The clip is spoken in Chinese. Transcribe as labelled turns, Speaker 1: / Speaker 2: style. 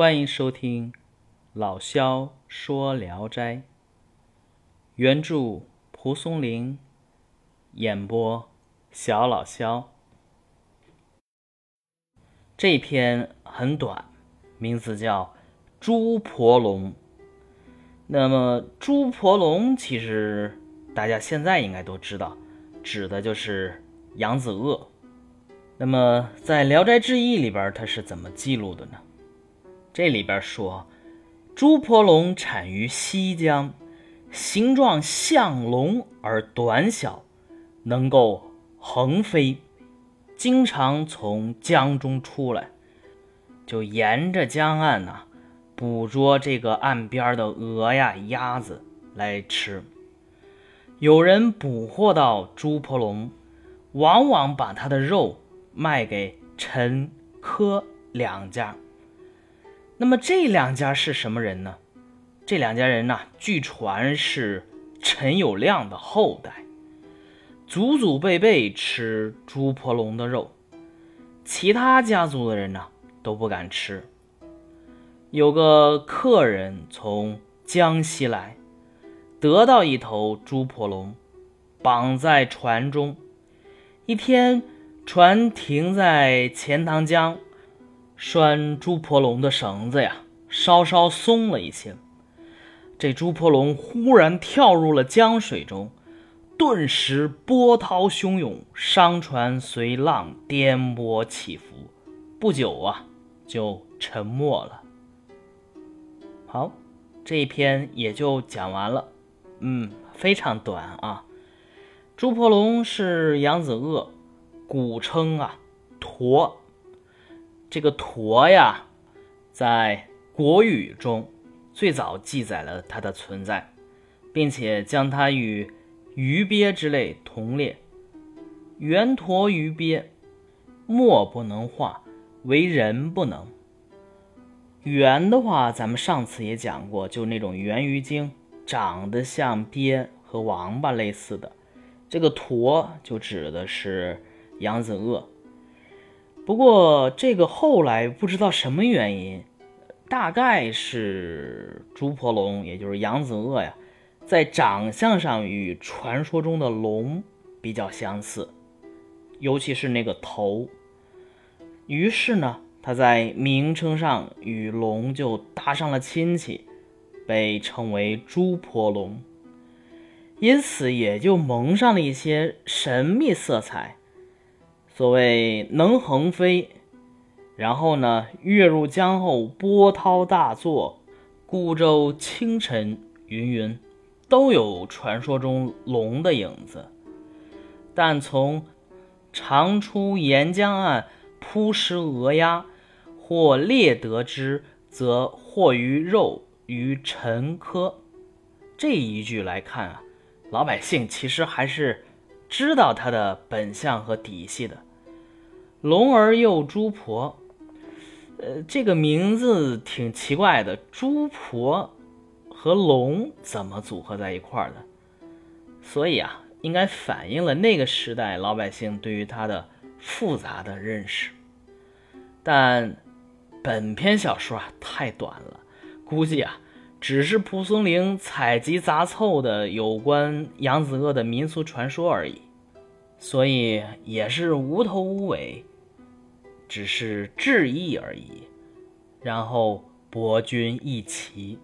Speaker 1: 欢迎收听老萧说《聊斋》，原著蒲松龄，演播小老萧。这篇很短，名字叫《猪婆龙》。那么，猪婆龙其实大家现在应该都知道，指的就是扬子鳄。那么，在《聊斋志异》里边，它是怎么记录的呢？这里边说，猪婆龙产于西江，形状像龙而短小，能够横飞，经常从江中出来，就沿着江岸呐，捕捉这个岸边的鹅呀、鸭子来吃。有人捕获到猪婆龙，往往把它的肉卖给陈、柯两家。那么这两家是什么人呢？这两家人呢，据传是陈友谅的后代，祖祖辈辈吃猪婆龙的肉，其他家族的人呢都不敢吃。有个客人从江西来，得到一头猪婆龙，绑在船中。一天，船停在钱塘江。拴猪婆龙的绳子呀，稍稍松了一些。这猪婆龙忽然跳入了江水中，顿时波涛汹涌，商船随浪颠簸起伏，不久啊，就沉没了。好，这一篇也就讲完了。嗯，非常短啊。猪婆龙是扬子鳄，古称啊驼。这个驼呀，在国语中最早记载了它的存在，并且将它与鱼鳖之类同列。圆驼鱼鳖，墨不能化，为人不能。圆的话，咱们上次也讲过，就那种圆鱼精，长得像鳖和王八类似的。这个驼就指的是扬子鳄。不过这个后来不知道什么原因，大概是猪婆龙，也就是扬子鳄呀，在长相上与传说中的龙比较相似，尤其是那个头。于是呢，它在名称上与龙就搭上了亲戚，被称为猪婆龙，因此也就蒙上了一些神秘色彩。所谓能横飞，然后呢，跃入江后，波涛大作，孤舟清晨，云云，都有传说中龙的影子。但从常出沿江岸扑食鹅鸭，或猎得之，则获于肉于陈科。这一句来看啊，老百姓其实还是知道它的本相和底细的。龙儿又猪婆，呃，这个名字挺奇怪的。猪婆和龙怎么组合在一块儿的？所以啊，应该反映了那个时代老百姓对于它的复杂的认识。但本篇小说啊太短了，估计啊只是蒲松龄采集杂凑的有关扬子鳄的民俗传说而已，所以也是无头无尾。只是致意而已，然后博君一骑。